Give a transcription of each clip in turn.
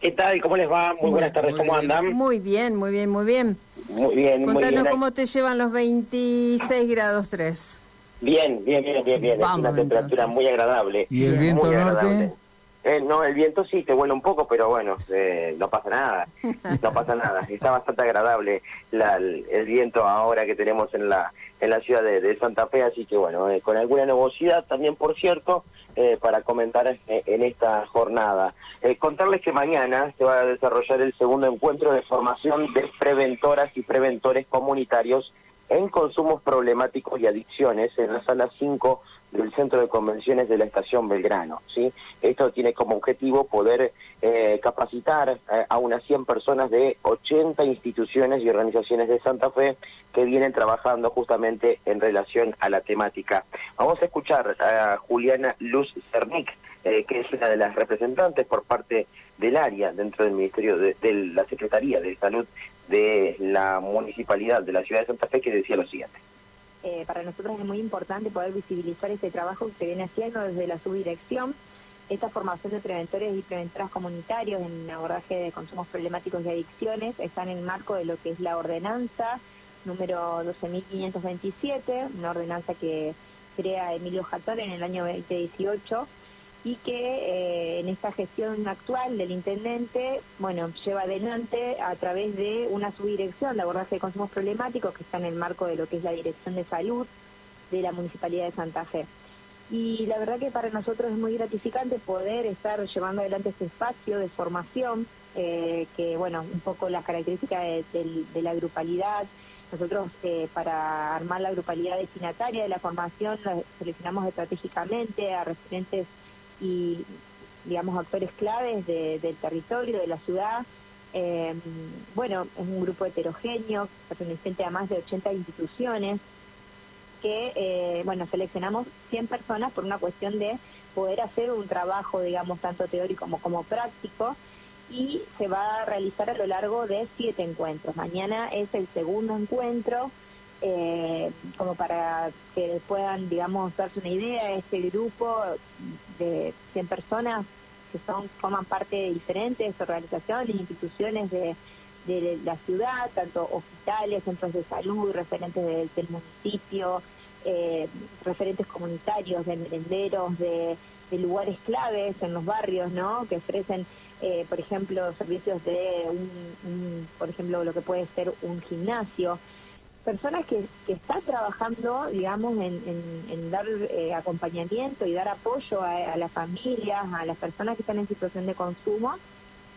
¿Qué tal? ¿Cómo les va? Muy, buenas tardes, ¿cómo andan? Muy bien, muy bien, muy bien. Muy bien, muy Contanos bien. cómo te llevan los 26 grados 3. Bien, bien, bien, bien, bien. Vamos, es una temperatura entonces. muy agradable. ¿Y el viento Muy norte? agradable. Eh, no, el viento sí te vuela un poco, pero bueno, eh, no pasa nada. No pasa nada. Está bastante agradable la- el, viento ahora que tenemos en la en la ciudad de, de Santa Fe, así que bueno, eh, con alguna nubosidad también, por cierto, eh, para comentar eh, en esta jornada. Eh, contarles que mañana se va a desarrollar el segundo encuentro de formación de preventoras y preventores comunitarios en consumos problemáticos y adicciones en la sala 5 del Centro de Convenciones de la Estación Belgrano. ¿sí? Esto tiene como objetivo poder eh, capacitar eh, a unas 100 personas de 80 instituciones y organizaciones de Santa Fe que vienen trabajando justamente en relación a la temática. Vamos a escuchar a Juliana Luz Cernic, eh, que es una de las representantes por parte del área dentro del Ministerio de, de la Secretaría de Salud de la Municipalidad de la Ciudad de Santa Fe, que decía lo siguiente. Eh, para nosotros es muy importante poder visibilizar este trabajo que se viene haciendo desde la subdirección. Esta formación de preventores y preventoras comunitarios en abordaje de consumos problemáticos y adicciones está en el marco de lo que es la ordenanza número 12.527, una ordenanza que crea Emilio Jatón en el año 2018 y que eh, en esta gestión actual del intendente, bueno, lleva adelante a través de una subdirección de abordaje de consumos problemáticos que está en el marco de lo que es la Dirección de Salud de la Municipalidad de Santa Fe. Y la verdad que para nosotros es muy gratificante poder estar llevando adelante este espacio de formación, eh, que bueno, un poco las características de, la grupalidad. Nosotros eh, para armar la grupalidad destinataria de la formación seleccionamos estratégicamente a referentes y digamos actores claves de- del territorio, de la ciudad. Eh, bueno, es un grupo heterogéneo, perteneciente a más de 80 instituciones, que, eh, bueno, seleccionamos 100 personas por una cuestión de poder hacer un trabajo, digamos, tanto teórico como, como práctico, y se va a realizar a lo largo de siete encuentros. Mañana es el segundo encuentro, eh, como para que puedan, digamos, darse una idea, este grupo de 100 personas que son forman parte de diferentes organizaciones, instituciones de, la ciudad, tanto hospitales, centros de salud, referentes del, municipio, eh, referentes comunitarios, de merenderos, de, lugares claves en los barrios, ¿no? Que ofrecen, eh, por ejemplo, servicios de, un- por ejemplo, lo que puede ser un gimnasio. Personas que, que están trabajando, digamos, en dar eh, acompañamiento y dar apoyo a, a las familias, a las personas que están en situación de consumo,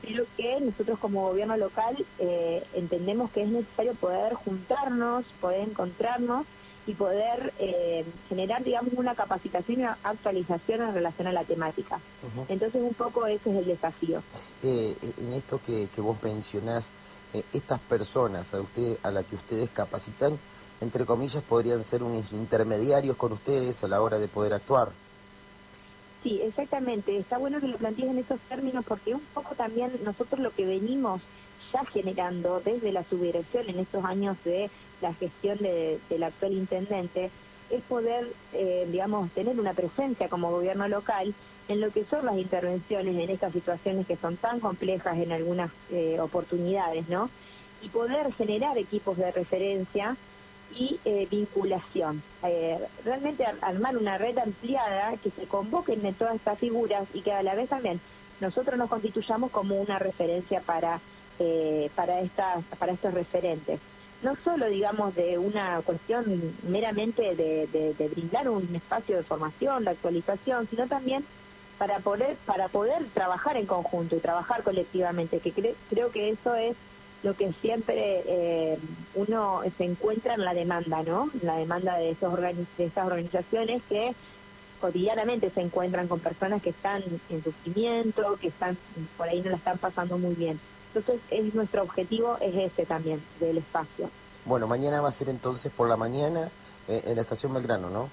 pero que nosotros como gobierno local eh, entendemos que es necesario poder juntarnos, poder encontrarnos y poder eh, generar, digamos, una capacitación y una actualización en relación a la temática. Entonces, un poco ese es el desafío. Eh, en esto que, que vos mencionás, eh, estas personas a, usted, a la que ustedes capacitan, entre comillas, podrían ser unos intermediarios con ustedes a la hora de poder actuar. Sí, exactamente. Está bueno que lo plantees en esos términos porque un poco también nosotros lo que venimos ya generando desde la subdirección en estos años de la gestión de- del actual intendente es poder, eh, digamos, tener una presencia como gobierno local en lo que son las intervenciones en estas situaciones que son tan complejas en algunas eh, oportunidades, ¿no? Y poder generar equipos de referencia y eh, vinculación. Realmente ar- armar una red ampliada que se convoquen de todas estas figuras y que a la vez también nosotros nos constituyamos como una referencia para para estas para estos referentes no solo digamos de una cuestión meramente de, brindar un espacio de formación de actualización sino también para poder para poder trabajar en conjunto y trabajar colectivamente que cre- creo que eso es lo que siempre eh, uno se encuentra en la demanda no la demanda de de estas organizaciones que cotidianamente se encuentran con personas que están en sufrimiento, que están por ahí no la están pasando muy bien. Entonces, es nuestro objetivo es ese también del espacio. Bueno, mañana va a ser entonces por la mañana eh, en la estación Belgrano, ¿no?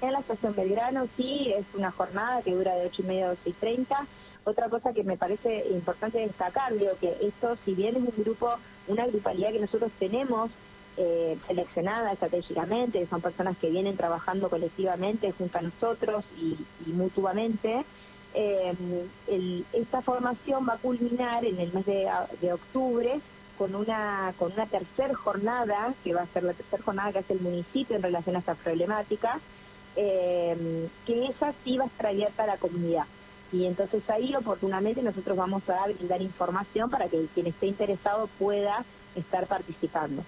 En la estación Belgrano sí, es una jornada que dura de 8 y media a 12 y 30. Otra cosa que me parece importante destacar, digo que esto, si bien es un grupo, una grupalidad que nosotros tenemos eh, seleccionada estratégicamente, son personas que vienen trabajando colectivamente junto a nosotros y, y mutuamente, El- esta formación va a culminar en el mes de, octubre con una con una tercer jornada, que va a ser la tercera jornada que hace el municipio en relación a esta problemática, eh, que esa sí va a estar abierta a la comunidad. Y entonces ahí oportunamente nosotros vamos a brindar información para que quien esté interesado pueda estar participando.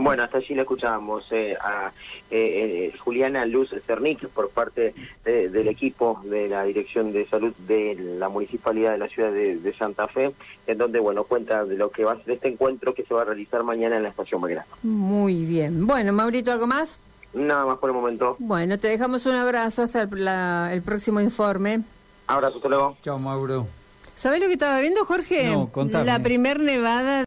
Bueno, hasta allí le escuchábamos eh, a eh, eh, Juliana Luz Cernic por parte de- del equipo de la Dirección de Salud de la Municipalidad de la Ciudad de, de Santa Fe, en donde, bueno, cuenta de lo que va a ser este encuentro que se va a realizar mañana en la Estación Belgrano. Muy bien. Bueno, Maurito, ¿algo más? Nada más por el momento. Bueno, te dejamos un abrazo hasta el, la- el próximo informe. Abrazo, hasta luego. Chao, Mauro. ¿Sabés lo que estaba viendo, Jorge? No, contame. La primer nevada